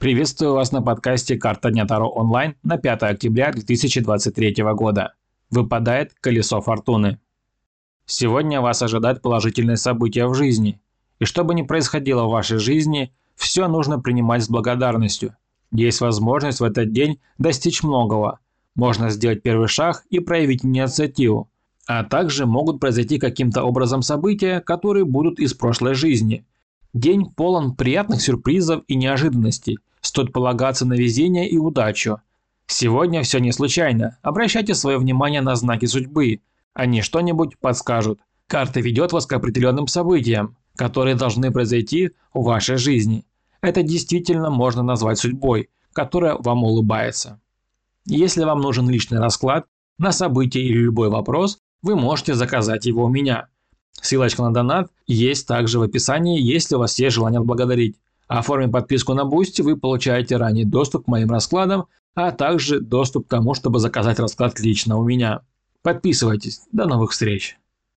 Приветствую вас на подкасте «Карта Дня Таро онлайн» на 5 октября 2023 года. Выпадает колесо фортуны. Сегодня вас ожидает положительное событие в жизни. И что бы ни происходило в вашей жизни, все нужно принимать с благодарностью. Есть возможность в этот день достичь многого. Можно сделать первый шаг и проявить инициативу. А также могут произойти каким-то образом события, которые будут из прошлой жизни. День полон приятных сюрпризов и неожиданностей – Стоит полагаться на везение и удачу. Сегодня все не случайно. Обращайте свое внимание на знаки судьбы. Они что-нибудь подскажут. Карта ведет вас к определенным событиям, которые должны произойти в вашей жизни. Это действительно можно назвать судьбой, которая вам улыбается. Если вам нужен личный расклад на событие или любой вопрос, вы можете заказать его у меня. Ссылочка на донат есть также в описании, если у вас есть желание отблагодарить. Оформив подписку на Boosty, вы получаете ранний доступ к моим раскладам, а также доступ к тому, чтобы заказать расклад лично у меня. Подписывайтесь. До новых встреч!